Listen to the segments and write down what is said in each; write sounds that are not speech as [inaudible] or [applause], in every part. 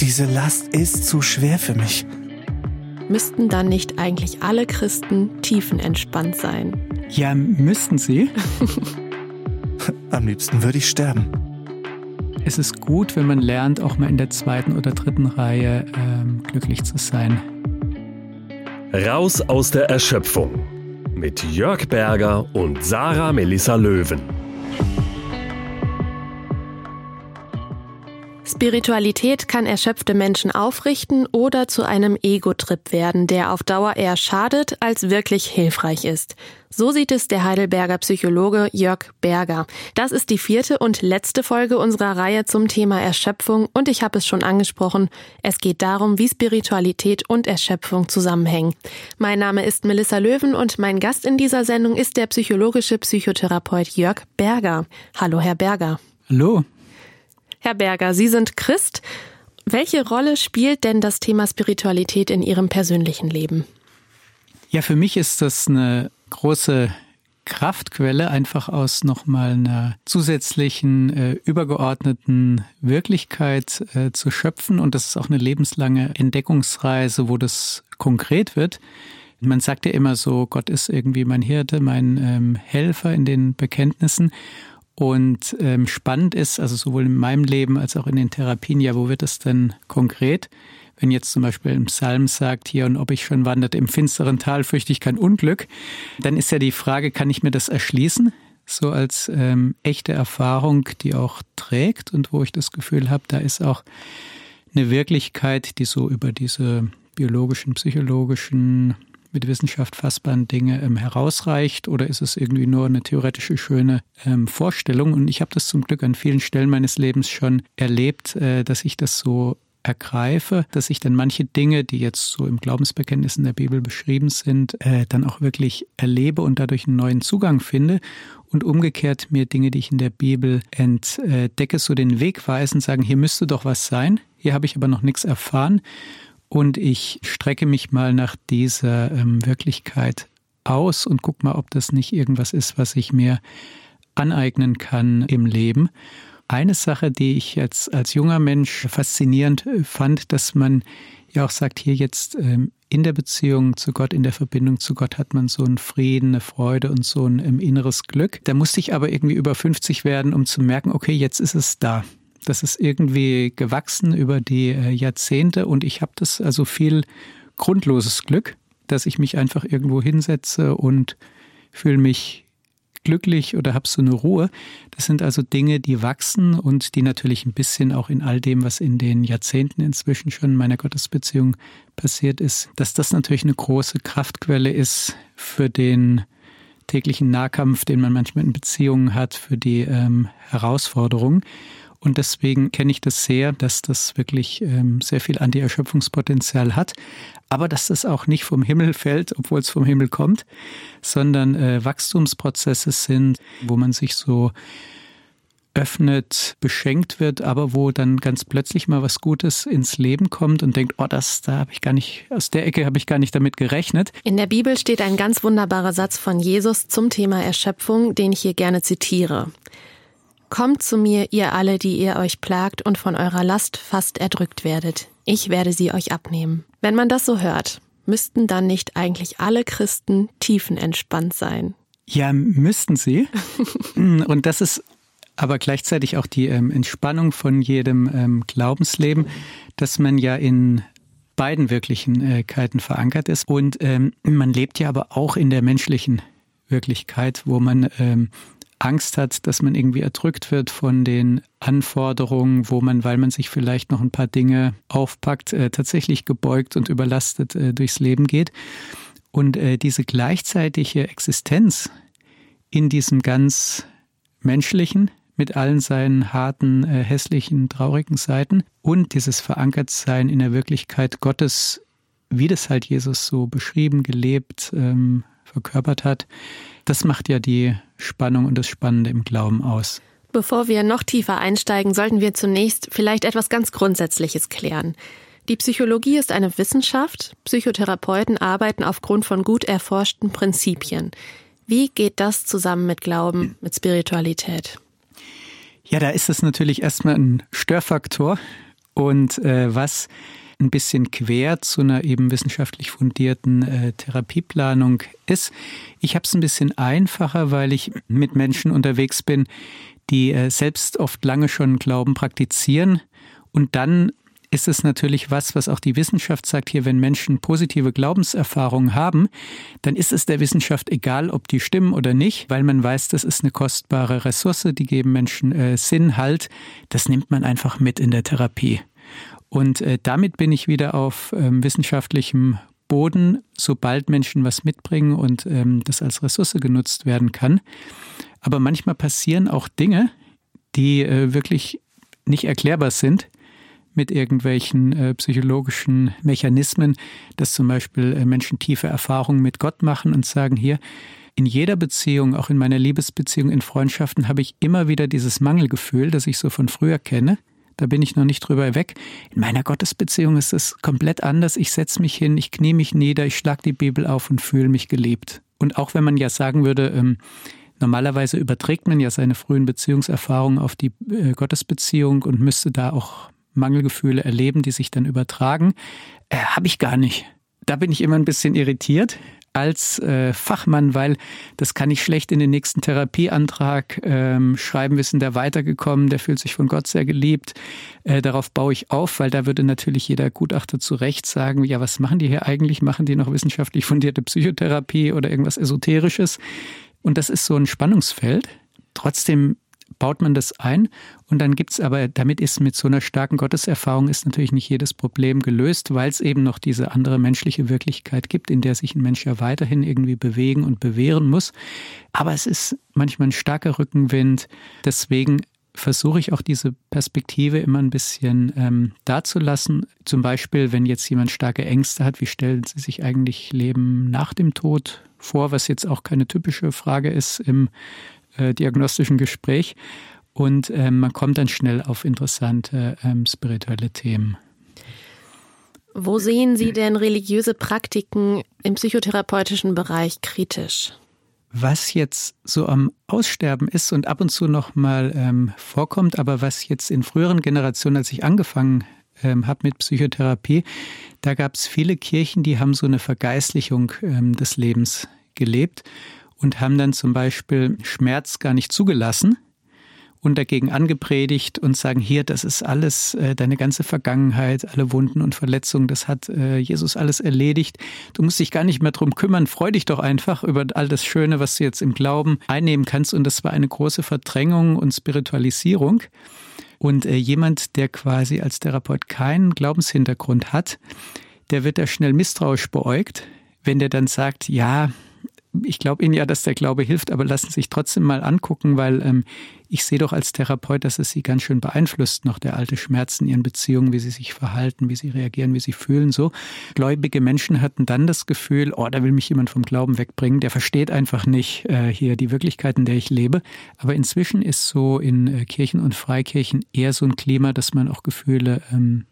Diese Last ist zu schwer für mich. Müssten dann nicht eigentlich alle Christen tiefenentspannt sein? Ja, müssten sie. [laughs] Am liebsten würde ich sterben. Es ist gut, wenn man lernt, auch mal in der zweiten oder dritten Reihe ähm, glücklich zu sein. Raus aus der Erschöpfung mit Jörg Berger und Sarah Melissa Löwen. Spiritualität kann erschöpfte Menschen aufrichten oder zu einem Ego-Trip werden, der auf Dauer eher schadet, als wirklich hilfreich ist. So sieht es der Heidelberger Psychologe Jörg Berger. Das ist die vierte und letzte Folge unserer Reihe zum Thema Erschöpfung und ich habe es schon angesprochen, es geht darum, wie Spiritualität und Erschöpfung zusammenhängen. Mein Name ist Melissa Löwen und mein Gast in dieser Sendung ist der psychologische Psychotherapeut Jörg Berger. Hallo, Herr Berger. Hallo. Herr Berger, Sie sind Christ. Welche Rolle spielt denn das Thema Spiritualität in Ihrem persönlichen Leben? Ja, für mich ist das eine große Kraftquelle, einfach aus nochmal einer zusätzlichen, äh, übergeordneten Wirklichkeit äh, zu schöpfen. Und das ist auch eine lebenslange Entdeckungsreise, wo das konkret wird. Man sagt ja immer so, Gott ist irgendwie mein Hirte, mein ähm, Helfer in den Bekenntnissen. Und ähm, spannend ist, also sowohl in meinem Leben als auch in den Therapien, ja, wo wird es denn konkret? Wenn jetzt zum Beispiel im Psalm sagt, hier, und ob ich schon wanderte im finsteren Tal, fürchte ich kein Unglück, dann ist ja die Frage, kann ich mir das erschließen? So als ähm, echte Erfahrung, die auch trägt und wo ich das Gefühl habe, da ist auch eine Wirklichkeit, die so über diese biologischen, psychologischen, mit Wissenschaft fassbaren Dinge ähm, herausreicht oder ist es irgendwie nur eine theoretische schöne ähm, Vorstellung? Und ich habe das zum Glück an vielen Stellen meines Lebens schon erlebt, äh, dass ich das so ergreife, dass ich dann manche Dinge, die jetzt so im Glaubensbekenntnis in der Bibel beschrieben sind, äh, dann auch wirklich erlebe und dadurch einen neuen Zugang finde und umgekehrt mir Dinge, die ich in der Bibel entdecke, so den Weg weisen, sagen, hier müsste doch was sein, hier habe ich aber noch nichts erfahren und ich strecke mich mal nach dieser ähm, Wirklichkeit aus und guck mal, ob das nicht irgendwas ist, was ich mir aneignen kann im Leben. Eine Sache, die ich jetzt als junger Mensch faszinierend äh, fand, dass man ja auch sagt, hier jetzt ähm, in der Beziehung zu Gott, in der Verbindung zu Gott hat man so einen Frieden, eine Freude und so ein ähm, inneres Glück. Da musste ich aber irgendwie über 50 werden, um zu merken, okay, jetzt ist es da. Das ist irgendwie gewachsen über die äh, Jahrzehnte und ich habe das also viel grundloses Glück, dass ich mich einfach irgendwo hinsetze und fühle mich glücklich oder habe so eine Ruhe. Das sind also Dinge, die wachsen und die natürlich ein bisschen auch in all dem, was in den Jahrzehnten inzwischen schon in meiner Gottesbeziehung passiert ist, dass das natürlich eine große Kraftquelle ist für den täglichen Nahkampf, den man manchmal in Beziehungen hat, für die ähm, Herausforderungen. Und deswegen kenne ich das sehr, dass das wirklich ähm, sehr viel Anti-Erschöpfungspotenzial hat. Aber dass das auch nicht vom Himmel fällt, obwohl es vom Himmel kommt, sondern äh, Wachstumsprozesse sind, wo man sich so öffnet, beschenkt wird, aber wo dann ganz plötzlich mal was Gutes ins Leben kommt und denkt, oh, das, da habe ich gar nicht, aus der Ecke habe ich gar nicht damit gerechnet. In der Bibel steht ein ganz wunderbarer Satz von Jesus zum Thema Erschöpfung, den ich hier gerne zitiere. Kommt zu mir, ihr alle, die ihr euch plagt und von eurer Last fast erdrückt werdet. Ich werde sie euch abnehmen. Wenn man das so hört, müssten dann nicht eigentlich alle Christen tiefenentspannt sein? Ja, müssten sie. [laughs] und das ist aber gleichzeitig auch die ähm, Entspannung von jedem ähm, Glaubensleben, dass man ja in beiden Wirklichkeiten verankert ist. Und ähm, man lebt ja aber auch in der menschlichen Wirklichkeit, wo man ähm, Angst hat, dass man irgendwie erdrückt wird von den Anforderungen, wo man, weil man sich vielleicht noch ein paar Dinge aufpackt, äh, tatsächlich gebeugt und überlastet äh, durchs Leben geht. Und äh, diese gleichzeitige Existenz in diesem ganz menschlichen, mit allen seinen harten, äh, hässlichen, traurigen Seiten und dieses Verankertsein in der Wirklichkeit Gottes, wie das halt Jesus so beschrieben, gelebt, ähm, verkörpert hat, das macht ja die Spannung und das Spannende im Glauben aus. Bevor wir noch tiefer einsteigen, sollten wir zunächst vielleicht etwas ganz Grundsätzliches klären. Die Psychologie ist eine Wissenschaft. Psychotherapeuten arbeiten aufgrund von gut erforschten Prinzipien. Wie geht das zusammen mit Glauben, mit Spiritualität? Ja, da ist es natürlich erstmal ein Störfaktor und äh, was ein bisschen quer zu einer eben wissenschaftlich fundierten äh, Therapieplanung ist. Ich habe es ein bisschen einfacher, weil ich mit Menschen unterwegs bin, die äh, selbst oft lange schon Glauben praktizieren und dann ist es natürlich was, was auch die Wissenschaft sagt hier, wenn Menschen positive Glaubenserfahrungen haben, dann ist es der Wissenschaft egal, ob die stimmen oder nicht, weil man weiß, das ist eine kostbare Ressource, die geben Menschen äh, Sinn, Halt. Das nimmt man einfach mit in der Therapie. Und äh, damit bin ich wieder auf ähm, wissenschaftlichem Boden, sobald Menschen was mitbringen und ähm, das als Ressource genutzt werden kann. Aber manchmal passieren auch Dinge, die äh, wirklich nicht erklärbar sind mit irgendwelchen äh, psychologischen Mechanismen, dass zum Beispiel äh, Menschen tiefe Erfahrungen mit Gott machen und sagen, hier, in jeder Beziehung, auch in meiner Liebesbeziehung, in Freundschaften, habe ich immer wieder dieses Mangelgefühl, das ich so von früher kenne. Da bin ich noch nicht drüber weg. In meiner Gottesbeziehung ist es komplett anders. Ich setze mich hin, ich knie mich nieder, ich schlage die Bibel auf und fühle mich geliebt. Und auch wenn man ja sagen würde, ähm, normalerweise überträgt man ja seine frühen Beziehungserfahrungen auf die äh, Gottesbeziehung und müsste da auch Mangelgefühle erleben, die sich dann übertragen. Äh, Habe ich gar nicht. Da bin ich immer ein bisschen irritiert als äh, Fachmann, weil das kann ich schlecht in den nächsten Therapieantrag ähm, schreiben. Wir sind da weitergekommen, der fühlt sich von Gott sehr geliebt. Äh, darauf baue ich auf, weil da würde natürlich jeder Gutachter zu Recht sagen, ja, was machen die hier eigentlich? Machen die noch wissenschaftlich fundierte Psychotherapie oder irgendwas Esoterisches? Und das ist so ein Spannungsfeld. Trotzdem baut man das ein und dann gibt es aber, damit ist mit so einer starken Gotteserfahrung ist natürlich nicht jedes Problem gelöst, weil es eben noch diese andere menschliche Wirklichkeit gibt, in der sich ein Mensch ja weiterhin irgendwie bewegen und bewähren muss. Aber es ist manchmal ein starker Rückenwind. Deswegen versuche ich auch diese Perspektive immer ein bisschen ähm, dazulassen. Zum Beispiel, wenn jetzt jemand starke Ängste hat, wie stellen Sie sich eigentlich Leben nach dem Tod vor, was jetzt auch keine typische Frage ist im äh, diagnostischen Gespräch. Und äh, man kommt dann schnell auf interessante ähm, spirituelle Themen. Wo sehen Sie denn religiöse Praktiken im psychotherapeutischen Bereich kritisch? Was jetzt so am Aussterben ist und ab und zu noch mal ähm, vorkommt, aber was jetzt in früheren Generationen, als ich angefangen ähm, habe mit Psychotherapie, da gab es viele Kirchen, die haben so eine Vergeistlichung ähm, des Lebens gelebt und haben dann zum Beispiel Schmerz gar nicht zugelassen und dagegen angepredigt und sagen, hier, das ist alles, äh, deine ganze Vergangenheit, alle Wunden und Verletzungen, das hat äh, Jesus alles erledigt. Du musst dich gar nicht mehr drum kümmern, freu dich doch einfach über all das Schöne, was du jetzt im Glauben einnehmen kannst. Und das war eine große Verdrängung und Spiritualisierung. Und äh, jemand, der quasi als Therapeut keinen Glaubenshintergrund hat, der wird da schnell misstrauisch beäugt, wenn der dann sagt, ja, ich glaube Ihnen ja, dass der Glaube hilft, aber lassen Sie sich trotzdem mal angucken, weil ähm, ich sehe doch als Therapeut, dass es Sie ganz schön beeinflusst, noch der alte Schmerz in Ihren Beziehungen, wie Sie sich verhalten, wie Sie reagieren, wie Sie fühlen. So gläubige Menschen hatten dann das Gefühl, oh, da will mich jemand vom Glauben wegbringen. Der versteht einfach nicht äh, hier die Wirklichkeit, in der ich lebe. Aber inzwischen ist so in äh, Kirchen und Freikirchen eher so ein Klima, dass man auch Gefühle ähm,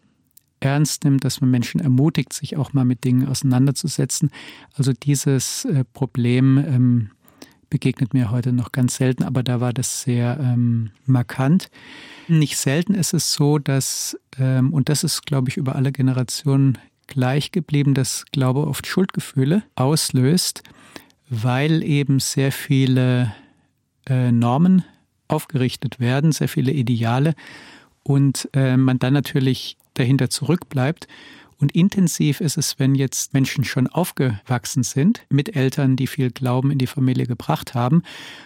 ernst nimmt, dass man Menschen ermutigt, sich auch mal mit Dingen auseinanderzusetzen. Also dieses äh, Problem ähm, begegnet mir heute noch ganz selten, aber da war das sehr ähm, markant. Nicht selten ist es so, dass, ähm, und das ist, glaube ich, über alle Generationen gleich geblieben, dass Glaube oft Schuldgefühle auslöst, weil eben sehr viele äh, Normen aufgerichtet werden, sehr viele Ideale und äh, man dann natürlich dahinter zurückbleibt. Und intensiv ist es, wenn jetzt Menschen schon aufgewachsen sind, mit Eltern, die viel Glauben in die Familie gebracht haben.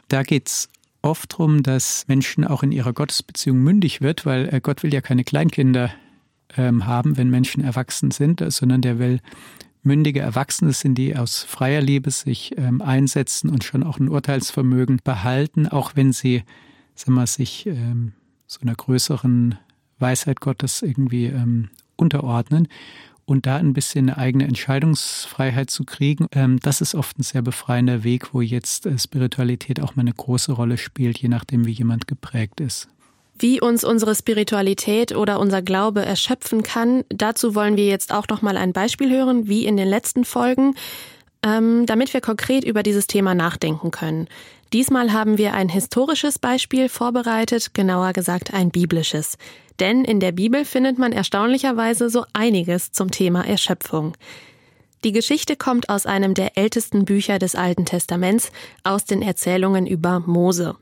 Da geht es oft darum, dass Menschen auch in ihrer Gottesbeziehung mündig wird, weil äh, Gott will ja keine Kleinkinder ähm, haben, wenn Menschen erwachsen sind, sondern der will mündige Erwachsene sind, die aus freier Liebe sich ähm, einsetzen und schon auch ein Urteilsvermögen behalten, auch wenn sie sag mal, sich ähm, so einer größeren Weisheit Gottes irgendwie ähm, unterordnen und da ein bisschen eine eigene Entscheidungsfreiheit zu kriegen, ähm, das ist oft ein sehr befreiender Weg, wo jetzt äh, Spiritualität auch mal eine große Rolle spielt, je nachdem, wie jemand geprägt ist. Wie uns unsere Spiritualität oder unser Glaube erschöpfen kann, dazu wollen wir jetzt auch noch mal ein Beispiel hören, wie in den letzten Folgen, ähm, damit wir konkret über dieses Thema nachdenken können. Diesmal haben wir ein historisches Beispiel vorbereitet, genauer gesagt ein biblisches. Denn in der Bibel findet man erstaunlicherweise so einiges zum Thema Erschöpfung. Die Geschichte kommt aus einem der ältesten Bücher des Alten Testaments, aus den Erzählungen über Mose.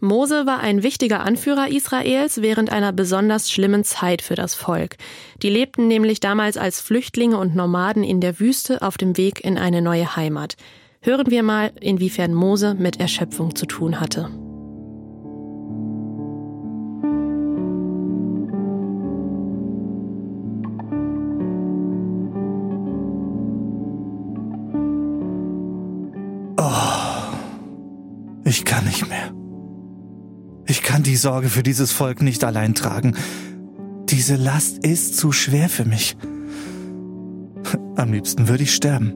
Mose war ein wichtiger Anführer Israels während einer besonders schlimmen Zeit für das Volk. Die lebten nämlich damals als Flüchtlinge und Nomaden in der Wüste auf dem Weg in eine neue Heimat. Hören wir mal, inwiefern Mose mit Erschöpfung zu tun hatte. Ich kann nicht mehr. Ich kann die Sorge für dieses Volk nicht allein tragen. Diese Last ist zu schwer für mich. Am liebsten würde ich sterben,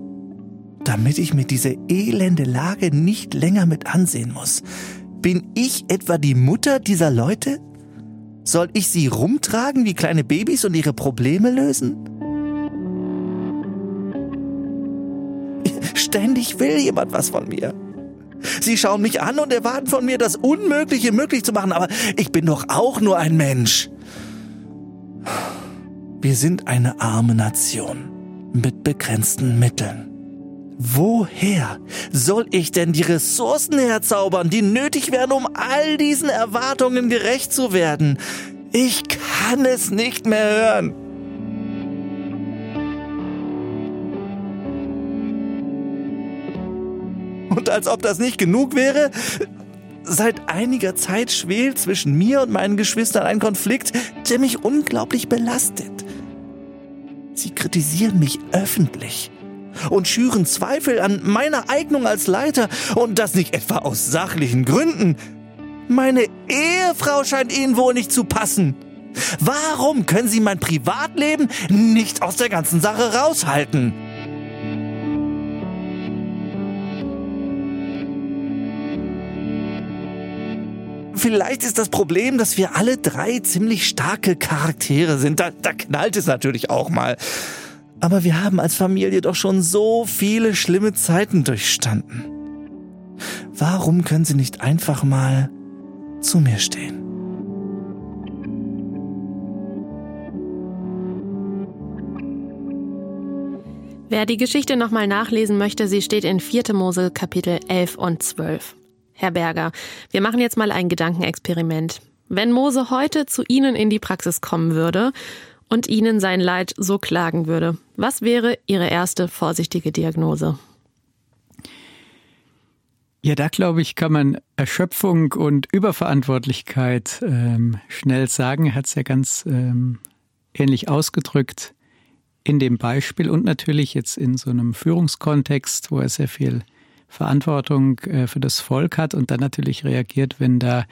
damit ich mir diese elende Lage nicht länger mit ansehen muss. Bin ich etwa die Mutter dieser Leute? Soll ich sie rumtragen wie kleine Babys und ihre Probleme lösen? Ständig will jemand was von mir. Sie schauen mich an und erwarten von mir, das Unmögliche möglich zu machen, aber ich bin doch auch nur ein Mensch. Wir sind eine arme Nation mit begrenzten Mitteln. Woher soll ich denn die Ressourcen herzaubern, die nötig werden, um all diesen Erwartungen gerecht zu werden? Ich kann es nicht mehr hören. Und als ob das nicht genug wäre, seit einiger Zeit schwelt zwischen mir und meinen Geschwistern ein Konflikt, der mich unglaublich belastet. Sie kritisieren mich öffentlich und schüren Zweifel an meiner Eignung als Leiter und das nicht etwa aus sachlichen Gründen. Meine Ehefrau scheint ihnen wohl nicht zu passen. Warum können sie mein Privatleben nicht aus der ganzen Sache raushalten? Vielleicht ist das Problem, dass wir alle drei ziemlich starke Charaktere sind. Da, da knallt es natürlich auch mal. Aber wir haben als Familie doch schon so viele schlimme Zeiten durchstanden. Warum können Sie nicht einfach mal zu mir stehen? Wer die Geschichte nochmal nachlesen möchte, sie steht in 4. Mose Kapitel 11 und 12. Herr Berger, wir machen jetzt mal ein Gedankenexperiment. Wenn Mose heute zu Ihnen in die Praxis kommen würde und Ihnen sein Leid so klagen würde, was wäre Ihre erste vorsichtige Diagnose? Ja, da glaube ich, kann man Erschöpfung und Überverantwortlichkeit ähm, schnell sagen. Er hat es ja ganz ähm, ähnlich ausgedrückt in dem Beispiel und natürlich jetzt in so einem Führungskontext, wo er sehr viel Verantwortung äh, für das Volk hat und dann natürlich reagiert, wenn da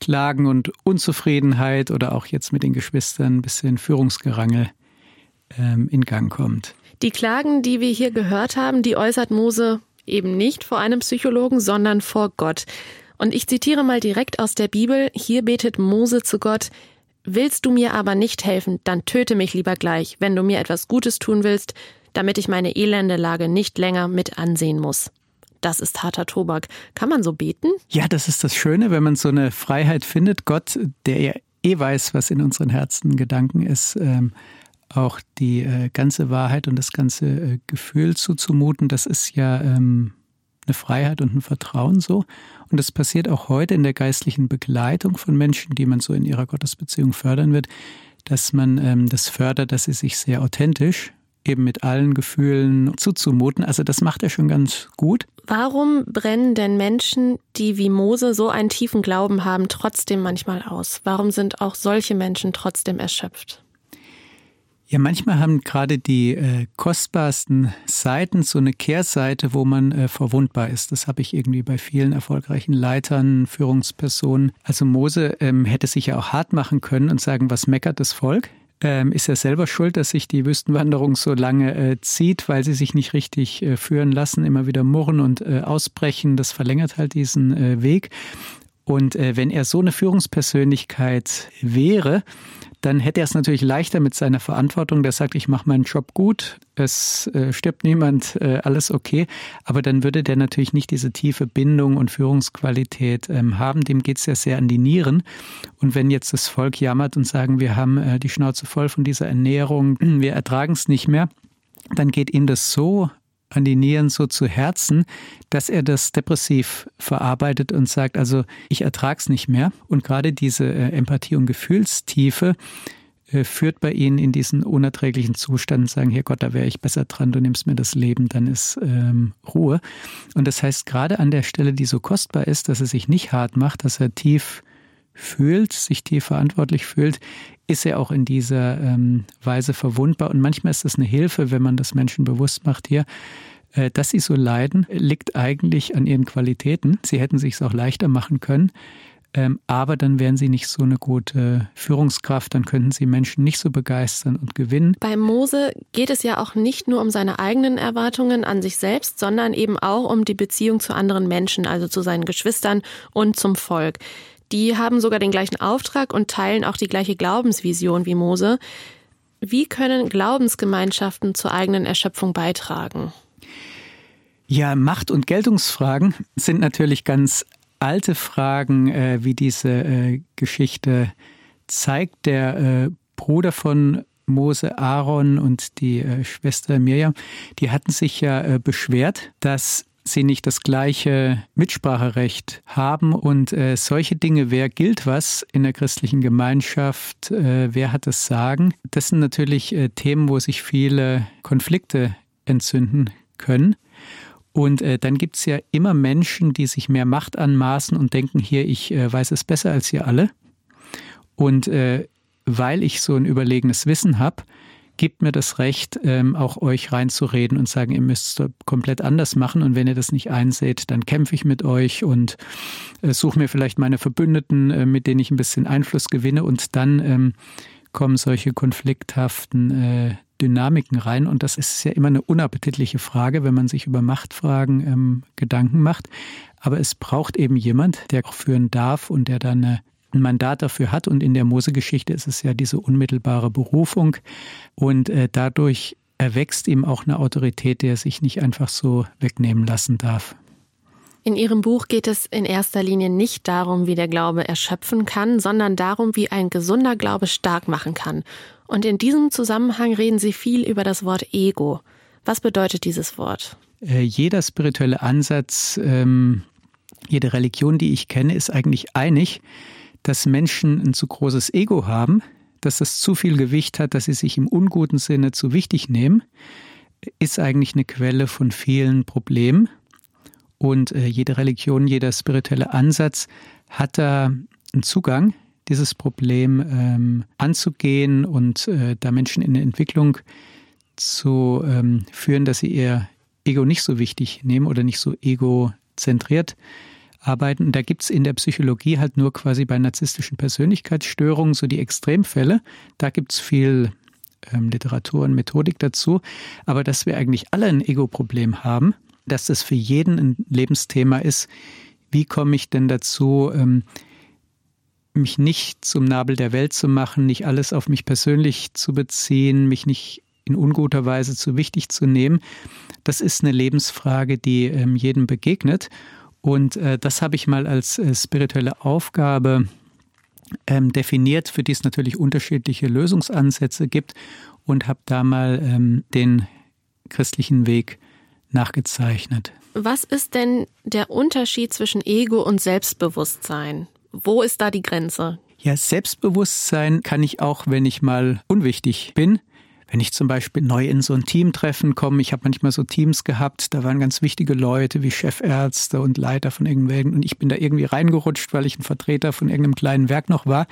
Klagen und Unzufriedenheit oder auch jetzt mit den Geschwistern ein bisschen Führungsgerangel ähm, in Gang kommt. Die Klagen, die wir hier gehört haben, die äußert Mose eben nicht vor einem Psychologen, sondern vor Gott. Und ich zitiere mal direkt aus der Bibel. Hier betet Mose zu Gott, Willst du mir aber nicht helfen, dann töte mich lieber gleich, wenn du mir etwas Gutes tun willst, damit ich meine elende Lage nicht länger mit ansehen muss das ist harter Tobak. Kann man so beten? Ja, das ist das Schöne, wenn man so eine Freiheit findet. Gott, der ja eh weiß, was in unseren Herzen Gedanken ist, ähm, auch die äh, ganze Wahrheit und das ganze äh, Gefühl zuzumuten, das ist ja ähm, eine Freiheit und ein Vertrauen so. Und das passiert auch heute in der geistlichen Begleitung von Menschen, die man so in ihrer Gottesbeziehung fördern wird, dass man ähm, das fördert, dass sie sich sehr authentisch eben mit allen Gefühlen zuzumuten. Also das macht er schon ganz gut. Warum brennen denn Menschen, die wie Mose so einen tiefen Glauben haben, trotzdem manchmal aus? Warum sind auch solche Menschen trotzdem erschöpft? Ja, manchmal haben gerade die äh, kostbarsten Seiten so eine Kehrseite, wo man äh, verwundbar ist. Das habe ich irgendwie bei vielen erfolgreichen Leitern, Führungspersonen. Also Mose ähm, hätte sich ja auch hart machen können und sagen, was meckert das Volk? Ähm, ist er selber schuld, dass sich die Wüstenwanderung so lange äh, zieht, weil sie sich nicht richtig äh, führen lassen, immer wieder murren und äh, ausbrechen. Das verlängert halt diesen äh, Weg. Und äh, wenn er so eine Führungspersönlichkeit wäre, dann hätte er es natürlich leichter mit seiner Verantwortung, der sagt, ich mache meinen Job gut, es äh, stirbt niemand, äh, alles okay. Aber dann würde der natürlich nicht diese tiefe Bindung und Führungsqualität ähm, haben. Dem geht es ja sehr an die Nieren. Und wenn jetzt das Volk jammert und sagen, wir haben äh, die Schnauze voll von dieser Ernährung, wir ertragen es nicht mehr, dann geht ihm das so an die Nieren so zu Herzen, dass er das depressiv verarbeitet und sagt, also ich ertrag's nicht mehr. Und gerade diese äh, Empathie und Gefühlstiefe äh, führt bei ihnen in diesen unerträglichen Zustand, sagen, hier Gott, da wäre ich besser dran, du nimmst mir das Leben, dann ist ähm, Ruhe. Und das heißt, gerade an der Stelle, die so kostbar ist, dass er sich nicht hart macht, dass er tief fühlt, sich tief verantwortlich fühlt, ist er auch in dieser ähm, Weise verwundbar. Und manchmal ist es eine Hilfe, wenn man das Menschen bewusst macht hier. Äh, dass sie so leiden, liegt eigentlich an ihren Qualitäten. Sie hätten sich es auch leichter machen können. Ähm, aber dann wären sie nicht so eine gute Führungskraft, dann könnten sie Menschen nicht so begeistern und gewinnen. Bei Mose geht es ja auch nicht nur um seine eigenen Erwartungen an sich selbst, sondern eben auch um die Beziehung zu anderen Menschen, also zu seinen Geschwistern und zum Volk. Die haben sogar den gleichen Auftrag und teilen auch die gleiche Glaubensvision wie Mose. Wie können Glaubensgemeinschaften zur eigenen Erschöpfung beitragen? Ja, Macht- und Geltungsfragen sind natürlich ganz alte Fragen, äh, wie diese äh, Geschichte zeigt. Der äh, Bruder von Mose, Aaron und die äh, Schwester Mirjam, die hatten sich ja äh, beschwert, dass sie nicht das gleiche Mitspracherecht haben und äh, solche Dinge, wer gilt was in der christlichen Gemeinschaft, äh, wer hat das Sagen, das sind natürlich äh, Themen, wo sich viele Konflikte entzünden können. Und äh, dann gibt es ja immer Menschen, die sich mehr Macht anmaßen und denken, hier, ich äh, weiß es besser als ihr alle. Und äh, weil ich so ein überlegenes Wissen habe, gibt mir das Recht, ähm, auch euch reinzureden und sagen, ihr müsst es komplett anders machen. Und wenn ihr das nicht einseht, dann kämpfe ich mit euch und äh, suche mir vielleicht meine Verbündeten, äh, mit denen ich ein bisschen Einfluss gewinne. Und dann ähm, kommen solche konflikthaften äh, Dynamiken rein. Und das ist ja immer eine unappetitliche Frage, wenn man sich über Machtfragen ähm, Gedanken macht. Aber es braucht eben jemand, der auch führen darf und der dann eine ein Mandat dafür hat. Und in der Mose-Geschichte ist es ja diese unmittelbare Berufung. Und äh, dadurch erwächst ihm auch eine Autorität, der sich nicht einfach so wegnehmen lassen darf. In Ihrem Buch geht es in erster Linie nicht darum, wie der Glaube erschöpfen kann, sondern darum, wie ein gesunder Glaube stark machen kann. Und in diesem Zusammenhang reden Sie viel über das Wort Ego. Was bedeutet dieses Wort? Äh, jeder spirituelle Ansatz, ähm, jede Religion, die ich kenne, ist eigentlich einig, dass Menschen ein zu großes Ego haben, dass das zu viel Gewicht hat, dass sie sich im unguten Sinne zu wichtig nehmen, ist eigentlich eine Quelle von vielen Problemen. Und äh, jede Religion, jeder spirituelle Ansatz hat da einen Zugang, dieses Problem ähm, anzugehen und äh, da Menschen in eine Entwicklung zu ähm, führen, dass sie ihr Ego nicht so wichtig nehmen oder nicht so egozentriert arbeiten. Da gibt es in der Psychologie halt nur quasi bei narzisstischen Persönlichkeitsstörungen so die Extremfälle. Da gibt es viel ähm, Literatur und Methodik dazu. Aber dass wir eigentlich alle ein Ego-Problem haben, dass das für jeden ein Lebensthema ist, wie komme ich denn dazu, ähm, mich nicht zum Nabel der Welt zu machen, nicht alles auf mich persönlich zu beziehen, mich nicht in unguter Weise zu wichtig zu nehmen. Das ist eine Lebensfrage, die ähm, jedem begegnet. Und äh, das habe ich mal als äh, spirituelle Aufgabe ähm, definiert, für die es natürlich unterschiedliche Lösungsansätze gibt und habe da mal ähm, den christlichen Weg nachgezeichnet. Was ist denn der Unterschied zwischen Ego und Selbstbewusstsein? Wo ist da die Grenze? Ja, Selbstbewusstsein kann ich auch, wenn ich mal unwichtig bin, wenn ich zum Beispiel neu in so ein Teamtreffen komme, ich habe manchmal so Teams gehabt, da waren ganz wichtige Leute wie Chefärzte und Leiter von irgendwelchen und ich bin da irgendwie reingerutscht, weil ich ein Vertreter von irgendeinem kleinen Werk noch war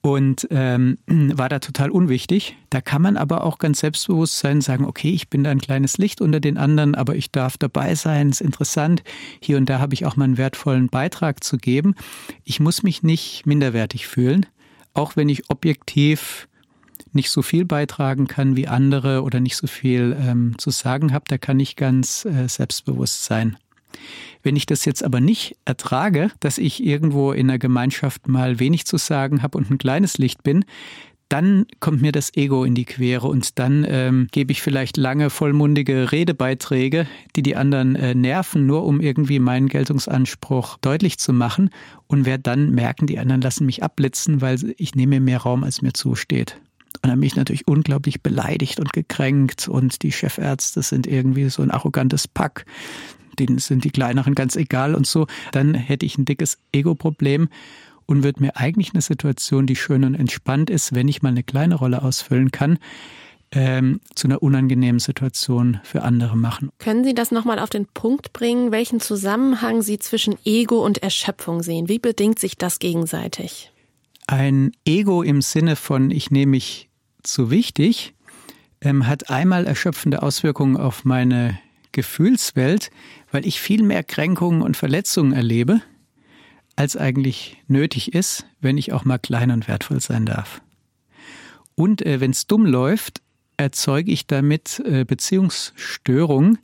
und ähm, [clears throat] war da total unwichtig. Da kann man aber auch ganz selbstbewusst sein, sagen, okay, ich bin da ein kleines Licht unter den anderen, aber ich darf dabei sein, ist interessant. Hier und da habe ich auch mal einen wertvollen Beitrag zu geben. Ich muss mich nicht minderwertig fühlen, auch wenn ich objektiv nicht so viel beitragen kann wie andere oder nicht so viel ähm, zu sagen habe, da kann ich ganz äh, selbstbewusst sein. Wenn ich das jetzt aber nicht ertrage, dass ich irgendwo in einer Gemeinschaft mal wenig zu sagen habe und ein kleines Licht bin, dann kommt mir das Ego in die Quere und dann ähm, gebe ich vielleicht lange vollmundige Redebeiträge, die die anderen äh, nerven, nur um irgendwie meinen Geltungsanspruch deutlich zu machen und werde dann merken, die anderen lassen mich abblitzen, weil ich nehme mehr Raum, als mir zusteht. Und dann bin ich natürlich unglaublich beleidigt und gekränkt und die Chefärzte sind irgendwie so ein arrogantes Pack. Denen sind die kleineren ganz egal und so. Dann hätte ich ein dickes Ego-Problem und wird mir eigentlich eine Situation, die schön und entspannt ist, wenn ich mal eine kleine Rolle ausfüllen kann, ähm, zu einer unangenehmen Situation für andere machen. Können Sie das nochmal auf den Punkt bringen, welchen Zusammenhang Sie zwischen Ego und Erschöpfung sehen? Wie bedingt sich das gegenseitig? Ein Ego im Sinne von ich nehme mich zu wichtig ähm, hat einmal erschöpfende Auswirkungen auf meine Gefühlswelt, weil ich viel mehr Kränkungen und Verletzungen erlebe als eigentlich nötig ist, wenn ich auch mal klein und wertvoll sein darf. Und äh, wenn es dumm läuft, erzeuge ich damit äh, Beziehungsstörungen,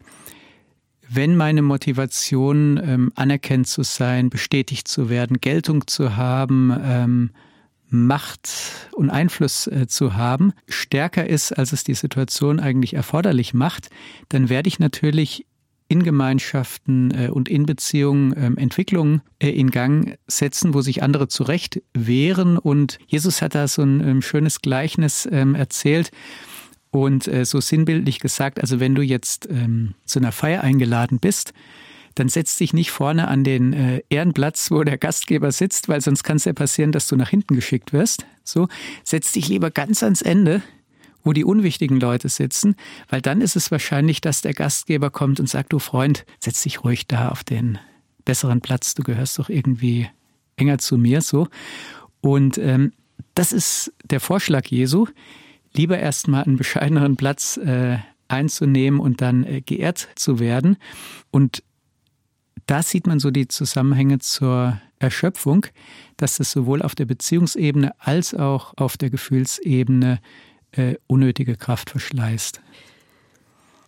wenn meine Motivation, ähm, anerkannt zu sein, bestätigt zu werden, Geltung zu haben, ähm, Macht und Einfluss äh, zu haben, stärker ist, als es die Situation eigentlich erforderlich macht, dann werde ich natürlich in Gemeinschaften äh, und in Beziehungen ähm, Entwicklungen äh, in Gang setzen, wo sich andere zurecht wehren. Und Jesus hat da so ein ähm, schönes Gleichnis ähm, erzählt und so sinnbildlich gesagt, also wenn du jetzt zu einer Feier eingeladen bist, dann setz dich nicht vorne an den Ehrenplatz, wo der Gastgeber sitzt, weil sonst kann es ja passieren, dass du nach hinten geschickt wirst. So, setz dich lieber ganz ans Ende, wo die unwichtigen Leute sitzen, weil dann ist es wahrscheinlich, dass der Gastgeber kommt und sagt, du Freund, setz dich ruhig da auf den besseren Platz, du gehörst doch irgendwie enger zu mir so. Und ähm, das ist der Vorschlag Jesu, lieber erstmal einen bescheideneren Platz äh, einzunehmen und dann äh, geehrt zu werden. Und da sieht man so die Zusammenhänge zur Erschöpfung, dass es sowohl auf der Beziehungsebene als auch auf der Gefühlsebene äh, unnötige Kraft verschleißt.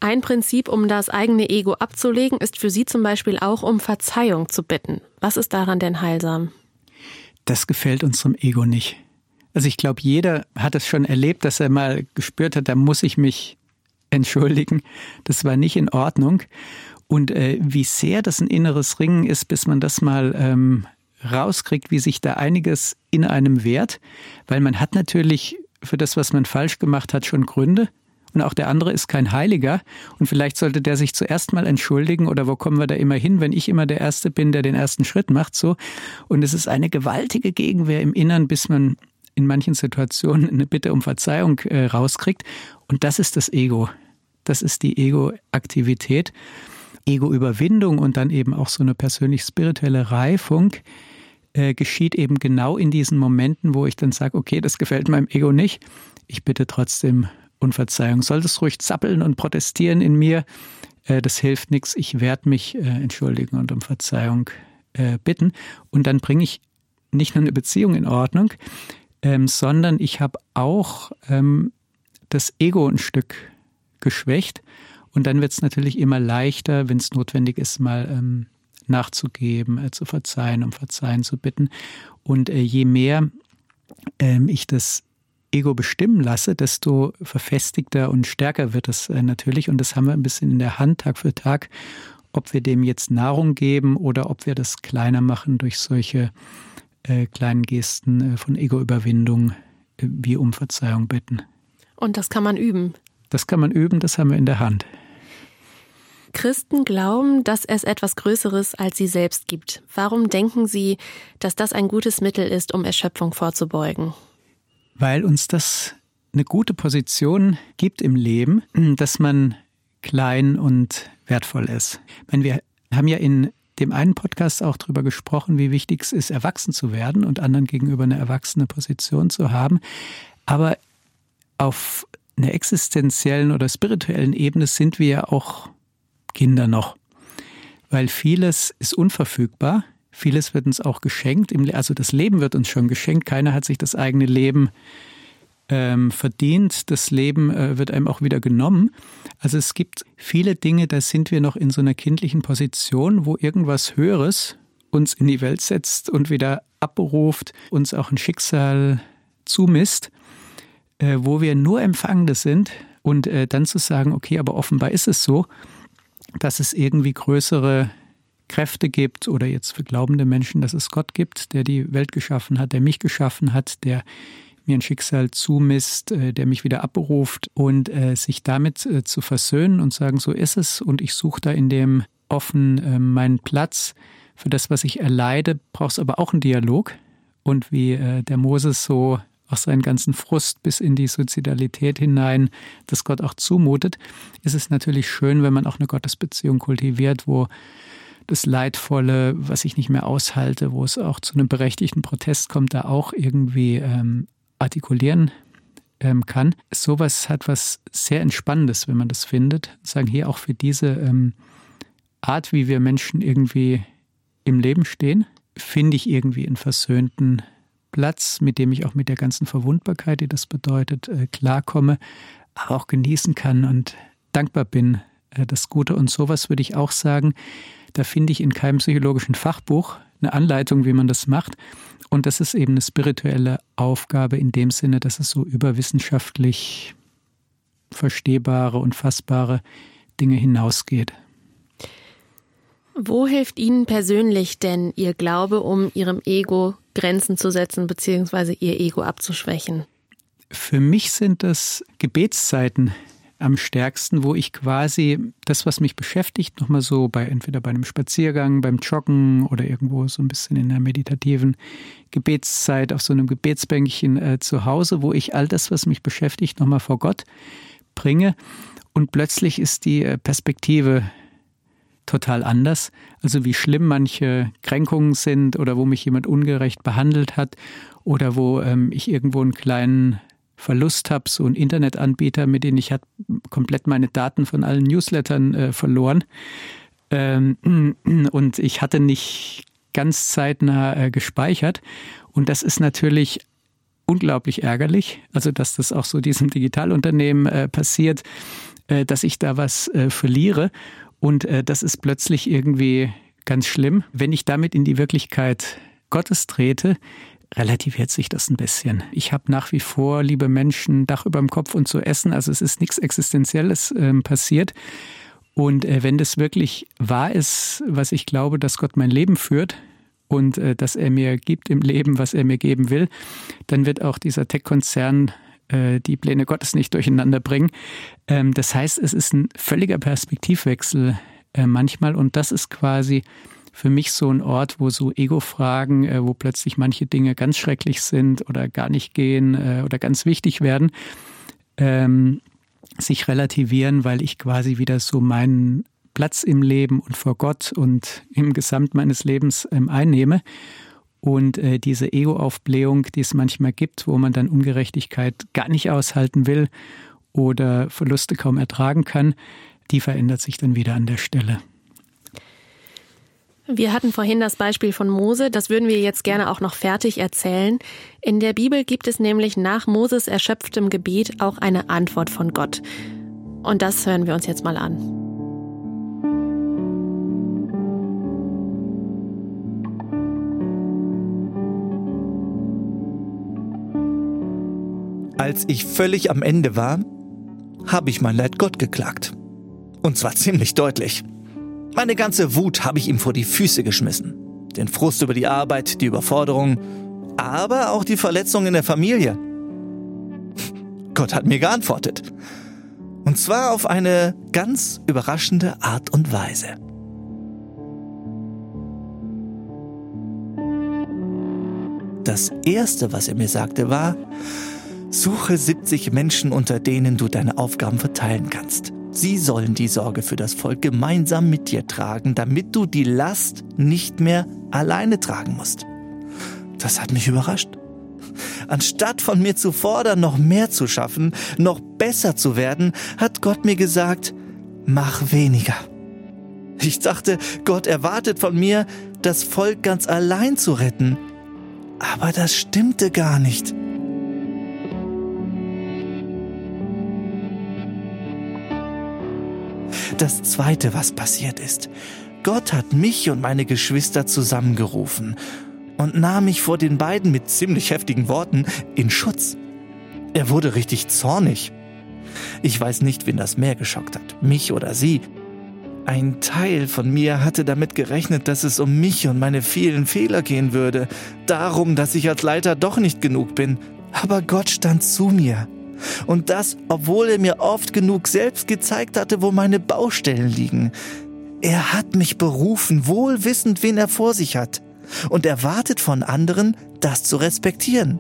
Ein Prinzip, um das eigene Ego abzulegen, ist für Sie zum Beispiel auch um Verzeihung zu bitten. Was ist daran denn heilsam? Das gefällt unserem Ego nicht. Also ich glaube, jeder hat es schon erlebt, dass er mal gespürt hat, da muss ich mich entschuldigen. Das war nicht in Ordnung. Und äh, wie sehr das ein inneres Ringen ist, bis man das mal ähm, rauskriegt, wie sich da einiges in einem wehrt. Weil man hat natürlich für das, was man falsch gemacht hat, schon Gründe. Und auch der andere ist kein Heiliger. Und vielleicht sollte der sich zuerst mal entschuldigen. Oder wo kommen wir da immer hin, wenn ich immer der Erste bin, der den ersten Schritt macht, so. Und es ist eine gewaltige Gegenwehr im Innern, bis man in manchen Situationen eine Bitte um Verzeihung äh, rauskriegt. Und das ist das Ego. Das ist die Ego-Aktivität. Ego-Überwindung und dann eben auch so eine persönlich-spirituelle Reifung äh, geschieht eben genau in diesen Momenten, wo ich dann sage, okay, das gefällt meinem Ego nicht. Ich bitte trotzdem um Verzeihung. Soll das ruhig zappeln und protestieren in mir? Äh, das hilft nichts. Ich werde mich äh, entschuldigen und um Verzeihung äh, bitten. Und dann bringe ich nicht nur eine Beziehung in Ordnung, ähm, sondern ich habe auch ähm, das Ego ein Stück geschwächt. Und dann wird es natürlich immer leichter, wenn es notwendig ist, mal ähm, nachzugeben, äh, zu verzeihen, um Verzeihen zu bitten. Und äh, je mehr ähm, ich das Ego bestimmen lasse, desto verfestigter und stärker wird es äh, natürlich. Und das haben wir ein bisschen in der Hand, Tag für Tag, ob wir dem jetzt Nahrung geben oder ob wir das kleiner machen durch solche äh, kleinen Gesten äh, von Ego-Überwindung, äh, wie um Verzeihung bitten. Und das kann man üben. Das kann man üben, das haben wir in der Hand. Christen glauben, dass es etwas Größeres als sie selbst gibt. Warum denken Sie, dass das ein gutes Mittel ist, um Erschöpfung vorzubeugen? Weil uns das eine gute Position gibt im Leben, dass man klein und wertvoll ist. Ich meine, wir haben ja in dem einen Podcast auch darüber gesprochen, wie wichtig es ist, erwachsen zu werden und anderen gegenüber eine erwachsene Position zu haben. Aber auf einer existenziellen oder spirituellen Ebene sind wir ja auch Kinder noch. Weil vieles ist unverfügbar, vieles wird uns auch geschenkt, also das Leben wird uns schon geschenkt, keiner hat sich das eigene Leben ähm, verdient, das Leben äh, wird einem auch wieder genommen. Also es gibt viele Dinge, da sind wir noch in so einer kindlichen Position, wo irgendwas Höheres uns in die Welt setzt und wieder abberuft, uns auch ein Schicksal zumisst, äh, wo wir nur Empfangende sind und äh, dann zu sagen, okay, aber offenbar ist es so, dass es irgendwie größere Kräfte gibt oder jetzt für glaubende Menschen, dass es Gott gibt, der die Welt geschaffen hat, der mich geschaffen hat, der mir ein Schicksal zumisst, äh, der mich wieder abberuft und äh, sich damit äh, zu versöhnen und sagen, so ist es und ich suche da in dem offen meinen Platz. Für das, was ich erleide, braucht es aber auch einen Dialog. Und wie der Moses so auch seinen ganzen Frust bis in die Sozialität hinein, das Gott auch zumutet, ist es natürlich schön, wenn man auch eine Gottesbeziehung kultiviert, wo das Leidvolle, was ich nicht mehr aushalte, wo es auch zu einem berechtigten Protest kommt, da auch irgendwie ähm, artikulieren ähm, kann. Sowas hat was sehr Entspannendes, wenn man das findet. Sagen hier auch für diese ähm, Art, wie wir Menschen irgendwie im Leben stehen, finde ich irgendwie einen versöhnten Platz, mit dem ich auch mit der ganzen Verwundbarkeit, die das bedeutet, äh, klarkomme, aber auch genießen kann und dankbar bin, äh, das Gute. Und sowas würde ich auch sagen, da finde ich in keinem psychologischen Fachbuch eine Anleitung, wie man das macht. Und das ist eben eine spirituelle Aufgabe in dem Sinne, dass es so überwissenschaftlich verstehbare und fassbare Dinge hinausgeht. Wo hilft Ihnen persönlich denn Ihr Glaube, um Ihrem Ego Grenzen zu setzen bzw. Ihr Ego abzuschwächen? Für mich sind das Gebetszeiten, am stärksten, wo ich quasi das, was mich beschäftigt, nochmal so bei entweder bei einem Spaziergang, beim Joggen oder irgendwo so ein bisschen in einer meditativen Gebetszeit auf so einem Gebetsbänkchen äh, zu Hause, wo ich all das, was mich beschäftigt, nochmal vor Gott bringe. Und plötzlich ist die äh, Perspektive total anders. Also wie schlimm manche Kränkungen sind oder wo mich jemand ungerecht behandelt hat oder wo ähm, ich irgendwo einen kleinen Verlust habe, so ein Internetanbieter, mit dem ich hat komplett meine Daten von allen Newslettern äh, verloren. Ähm, [clears throat] und ich hatte nicht ganz zeitnah äh, gespeichert. Und das ist natürlich unglaublich ärgerlich. Also, dass das auch so diesem Digitalunternehmen äh, passiert, äh, dass ich da was äh, verliere. Und äh, das ist plötzlich irgendwie ganz schlimm. Wenn ich damit in die Wirklichkeit Gottes trete, relativiert sich das ein bisschen. Ich habe nach wie vor, liebe Menschen, Dach über dem Kopf und zu essen. Also es ist nichts Existenzielles äh, passiert. Und äh, wenn das wirklich wahr ist, was ich glaube, dass Gott mein Leben führt und äh, dass er mir gibt im Leben, was er mir geben will, dann wird auch dieser Tech-Konzern äh, die Pläne Gottes nicht durcheinander bringen. Ähm, das heißt, es ist ein völliger Perspektivwechsel äh, manchmal und das ist quasi für mich so ein Ort, wo so Ego-Fragen, äh, wo plötzlich manche Dinge ganz schrecklich sind oder gar nicht gehen äh, oder ganz wichtig werden, ähm, sich relativieren, weil ich quasi wieder so meinen Platz im Leben und vor Gott und im Gesamt meines Lebens ähm, einnehme. Und äh, diese Ego-Aufblähung, die es manchmal gibt, wo man dann Ungerechtigkeit gar nicht aushalten will oder Verluste kaum ertragen kann, die verändert sich dann wieder an der Stelle. Wir hatten vorhin das Beispiel von Mose, das würden wir jetzt gerne auch noch fertig erzählen. In der Bibel gibt es nämlich nach Moses erschöpftem Gebet auch eine Antwort von Gott. Und das hören wir uns jetzt mal an. Als ich völlig am Ende war, habe ich mein Leid Gott geklagt. Und zwar ziemlich deutlich. Meine ganze Wut habe ich ihm vor die Füße geschmissen. Den Frust über die Arbeit, die Überforderung, aber auch die Verletzung in der Familie. [laughs] Gott hat mir geantwortet. Und zwar auf eine ganz überraschende Art und Weise. Das Erste, was er mir sagte, war, suche 70 Menschen, unter denen du deine Aufgaben verteilen kannst. Sie sollen die Sorge für das Volk gemeinsam mit dir tragen, damit du die Last nicht mehr alleine tragen musst. Das hat mich überrascht. Anstatt von mir zu fordern, noch mehr zu schaffen, noch besser zu werden, hat Gott mir gesagt, mach weniger. Ich dachte, Gott erwartet von mir, das Volk ganz allein zu retten. Aber das stimmte gar nicht. Das Zweite, was passiert ist. Gott hat mich und meine Geschwister zusammengerufen und nahm mich vor den beiden mit ziemlich heftigen Worten in Schutz. Er wurde richtig zornig. Ich weiß nicht, wen das mehr geschockt hat, mich oder sie. Ein Teil von mir hatte damit gerechnet, dass es um mich und meine vielen Fehler gehen würde, darum, dass ich als Leiter doch nicht genug bin. Aber Gott stand zu mir. Und das, obwohl er mir oft genug selbst gezeigt hatte, wo meine Baustellen liegen. Er hat mich berufen, wohl wissend, wen er vor sich hat, und erwartet von anderen, das zu respektieren.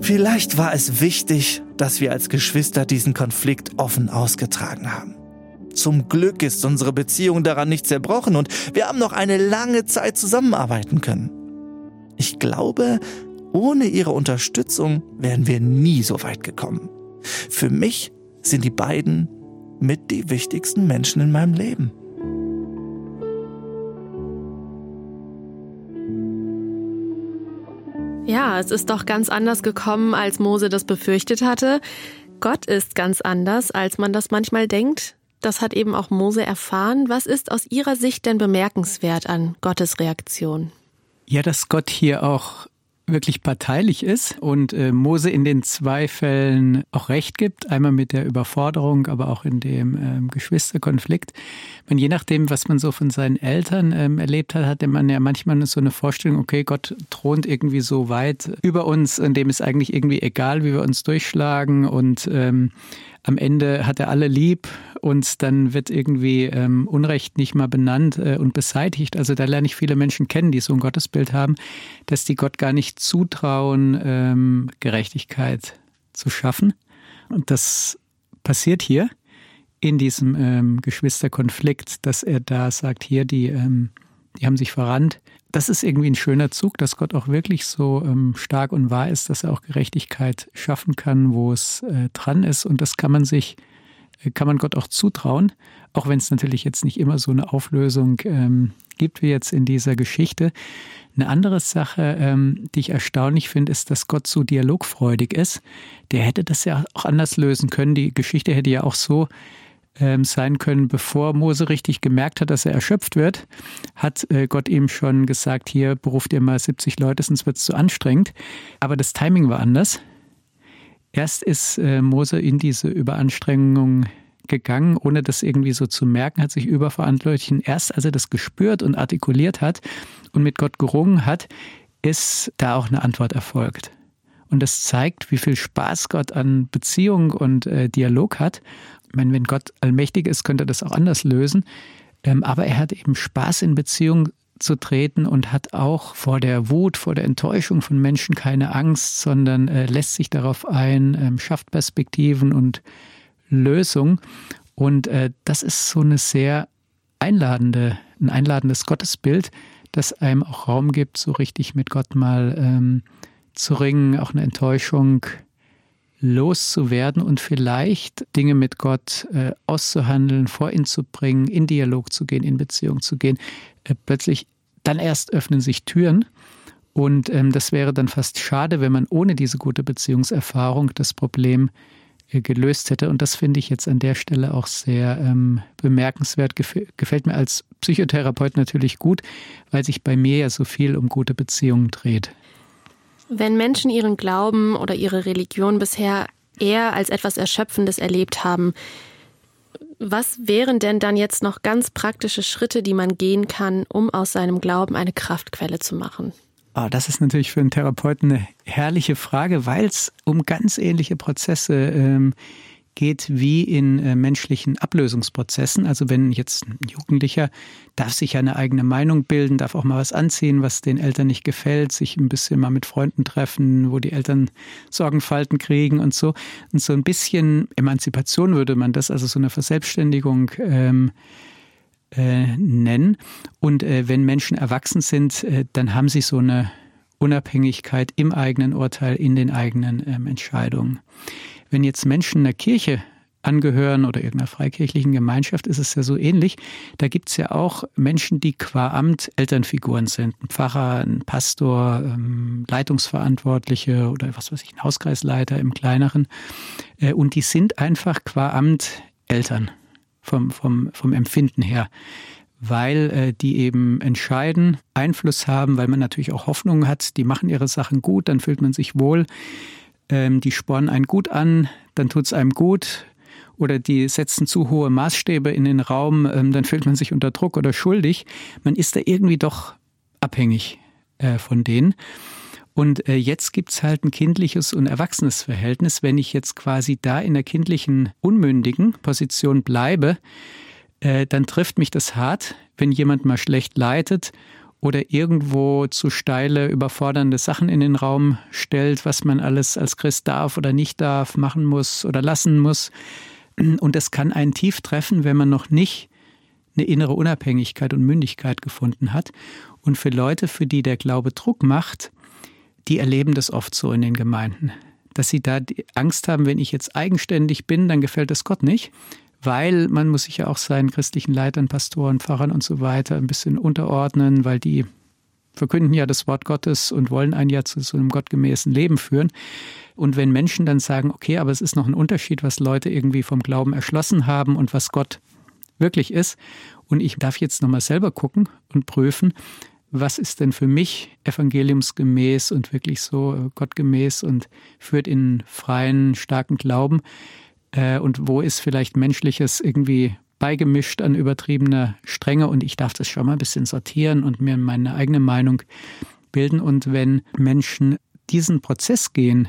Vielleicht war es wichtig, dass wir als Geschwister diesen Konflikt offen ausgetragen haben. Zum Glück ist unsere Beziehung daran nicht zerbrochen und wir haben noch eine lange Zeit zusammenarbeiten können. Ich glaube, ohne ihre Unterstützung wären wir nie so weit gekommen. Für mich sind die beiden mit die wichtigsten Menschen in meinem Leben. Ja, es ist doch ganz anders gekommen, als Mose das befürchtet hatte. Gott ist ganz anders, als man das manchmal denkt. Das hat eben auch Mose erfahren. Was ist aus Ihrer Sicht denn bemerkenswert an Gottes Reaktion? Ja, dass Gott hier auch wirklich parteilich ist und äh, Mose in den zwei Fällen auch recht gibt, einmal mit der Überforderung, aber auch in dem ähm, Geschwisterkonflikt. Man, je nachdem, was man so von seinen Eltern ähm, erlebt hat, hatte man ja manchmal so eine Vorstellung, okay, Gott thront irgendwie so weit über uns, in dem ist eigentlich irgendwie egal, wie wir uns durchschlagen und ähm, am Ende hat er alle lieb und dann wird irgendwie ähm, Unrecht nicht mal benannt äh, und beseitigt. Also da lerne ich viele Menschen kennen, die so ein Gottesbild haben, dass die Gott gar nicht zutrauen, ähm, Gerechtigkeit zu schaffen. Und das passiert hier in diesem ähm, Geschwisterkonflikt, dass er da sagt, hier, die, ähm, die haben sich verrannt, das ist irgendwie ein schöner Zug, dass Gott auch wirklich so ähm, stark und wahr ist, dass er auch Gerechtigkeit schaffen kann, wo es äh, dran ist. Und das kann man sich, äh, kann man Gott auch zutrauen, auch wenn es natürlich jetzt nicht immer so eine Auflösung ähm, gibt wie jetzt in dieser Geschichte. Eine andere Sache, ähm, die ich erstaunlich finde, ist, dass Gott so dialogfreudig ist. Der hätte das ja auch anders lösen können. Die Geschichte hätte ja auch so ähm, sein können, bevor Mose richtig gemerkt hat, dass er erschöpft wird, hat äh, Gott ihm schon gesagt, hier beruft ihr mal 70 Leute, sonst wird es zu anstrengend. Aber das Timing war anders. Erst ist äh, Mose in diese Überanstrengung gegangen, ohne das irgendwie so zu merken, hat sich überverantwortlichen. Erst als er das gespürt und artikuliert hat und mit Gott gerungen hat, ist da auch eine Antwort erfolgt. Und das zeigt, wie viel Spaß Gott an Beziehung und äh, Dialog hat meine, wenn Gott allmächtig ist, könnte er das auch anders lösen. Ähm, aber er hat eben Spaß in Beziehung zu treten und hat auch vor der Wut, vor der Enttäuschung von Menschen keine Angst, sondern äh, lässt sich darauf ein, ähm, schafft Perspektiven und Lösung. Und äh, das ist so eine sehr einladende, ein einladendes Gottesbild, das einem auch Raum gibt, so richtig mit Gott mal ähm, zu ringen, auch eine Enttäuschung loszuwerden und vielleicht Dinge mit Gott äh, auszuhandeln, vor ihn zu bringen, in Dialog zu gehen, in Beziehung zu gehen. Äh, plötzlich, dann erst öffnen sich Türen. Und ähm, das wäre dann fast schade, wenn man ohne diese gute Beziehungserfahrung das Problem äh, gelöst hätte. Und das finde ich jetzt an der Stelle auch sehr ähm, bemerkenswert. Gef gefällt mir als Psychotherapeut natürlich gut, weil sich bei mir ja so viel um gute Beziehungen dreht. Wenn Menschen ihren Glauben oder ihre Religion bisher eher als etwas Erschöpfendes erlebt haben, was wären denn dann jetzt noch ganz praktische Schritte, die man gehen kann, um aus seinem Glauben eine Kraftquelle zu machen? Oh, das ist natürlich für einen Therapeuten eine herrliche Frage, weil es um ganz ähnliche Prozesse ähm, geht wie in äh, menschlichen Ablösungsprozessen. Also wenn jetzt ein Jugendlicher darf sich eine eigene Meinung bilden, darf auch mal was anziehen, was den Eltern nicht gefällt, sich ein bisschen mal mit Freunden treffen, wo die Eltern Sorgenfalten kriegen und so. Und so ein bisschen Emanzipation würde man das, also so eine Verselbstständigung ähm, äh, nennen. Und äh, wenn Menschen erwachsen sind, äh, dann haben sie so eine Unabhängigkeit im eigenen Urteil, in den eigenen ähm, Entscheidungen. Wenn jetzt Menschen in der Kirche angehören oder irgendeiner freikirchlichen Gemeinschaft ist es ja so ähnlich. Da gibt es ja auch Menschen, die qua Amt Elternfiguren sind. Ein Pfarrer, ein Pastor, ähm, Leitungsverantwortliche oder was weiß ich, ein Hauskreisleiter im kleineren. Äh, und die sind einfach qua Amt Eltern vom, vom, vom Empfinden her weil äh, die eben entscheiden, Einfluss haben, weil man natürlich auch Hoffnung hat, die machen ihre Sachen gut, dann fühlt man sich wohl, ähm, die spornen einen gut an, dann tut es einem gut, oder die setzen zu hohe Maßstäbe in den Raum, ähm, dann fühlt man sich unter Druck oder schuldig. Man ist da irgendwie doch abhängig äh, von denen. Und äh, jetzt gibt's halt ein kindliches und erwachsenes Verhältnis. Wenn ich jetzt quasi da in der kindlichen, unmündigen Position bleibe, äh, dann trifft mich das hart, wenn jemand mal schlecht leitet oder irgendwo zu steile, überfordernde Sachen in den Raum stellt, was man alles als Christ darf oder nicht darf, machen muss oder lassen muss. Und das kann einen tief treffen, wenn man noch nicht eine innere Unabhängigkeit und Mündigkeit gefunden hat. Und für Leute, für die der Glaube Druck macht, die erleben das oft so in den Gemeinden, dass sie da Angst haben, wenn ich jetzt eigenständig bin, dann gefällt es Gott nicht, weil man muss sich ja auch seinen christlichen Leitern, Pastoren, Pfarrern und so weiter ein bisschen unterordnen, weil die verkünden ja das Wort Gottes und wollen einen ja zu so einem gottgemäßen Leben führen. Und wenn Menschen dann sagen, okay, aber es ist noch ein Unterschied, was Leute irgendwie vom Glauben erschlossen haben und was Gott wirklich ist, und ich darf jetzt nochmal selber gucken und prüfen, was ist denn für mich evangeliumsgemäß und wirklich so äh, gottgemäß und führt in freien, starken Glauben, äh, und wo ist vielleicht menschliches irgendwie beigemischt an übertriebener Strenge und ich darf das schon mal ein bisschen sortieren und mir meine eigene Meinung bilden. Und wenn Menschen diesen Prozess gehen,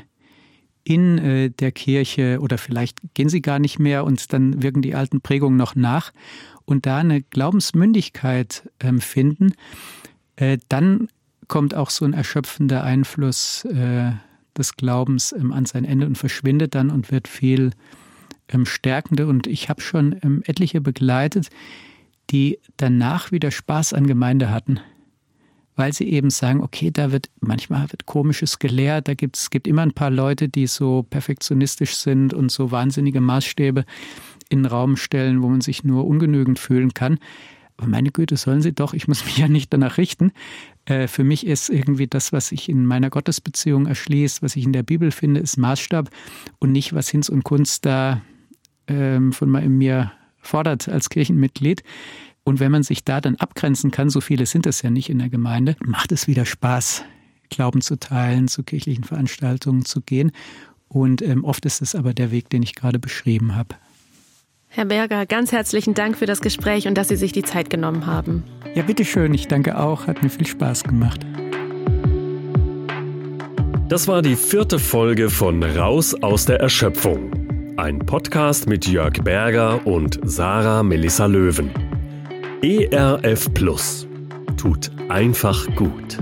in äh, der Kirche oder vielleicht gehen sie gar nicht mehr und dann wirken die alten Prägungen noch nach und da eine Glaubensmündigkeit ähm, finden, äh, dann kommt auch so ein erschöpfender Einfluss äh, des Glaubens ähm, an sein Ende und verschwindet dann und wird viel ähm, stärkende. Und ich habe schon ähm, etliche begleitet, die danach wieder Spaß an Gemeinde hatten weil sie eben sagen, okay, da wird manchmal wird komisches gelehrt, da gibt es gibt immer ein paar Leute, die so perfektionistisch sind und so wahnsinnige Maßstäbe in den Raum stellen, wo man sich nur ungenügend fühlen kann. Aber meine Güte, sollen sie doch, ich muss mich ja nicht danach richten. Äh, für mich ist irgendwie das, was ich in meiner Gottesbeziehung erschließt, was ich in der Bibel finde, ist Maßstab und nicht, was Hinz und Kunst da von mir fordert als Kirchenmitglied. Und wenn man sich da dann abgrenzen kann, so viele sind es ja nicht in der Gemeinde, macht es wieder Spaß, Glauben zu teilen, zu kirchlichen Veranstaltungen zu gehen. Und ähm, oft ist es aber der Weg, den ich gerade beschrieben habe. Herr Berger, ganz herzlichen Dank für das Gespräch und dass Sie sich die Zeit genommen haben. Ja, bitteschön. Ich danke auch. Hat mir viel Spaß gemacht. Das war die vierte Folge von Raus aus der Erschöpfung. Ein Podcast mit Jörg Berger und Sarah Melissa Löwen. ERF Plus tut einfach gut.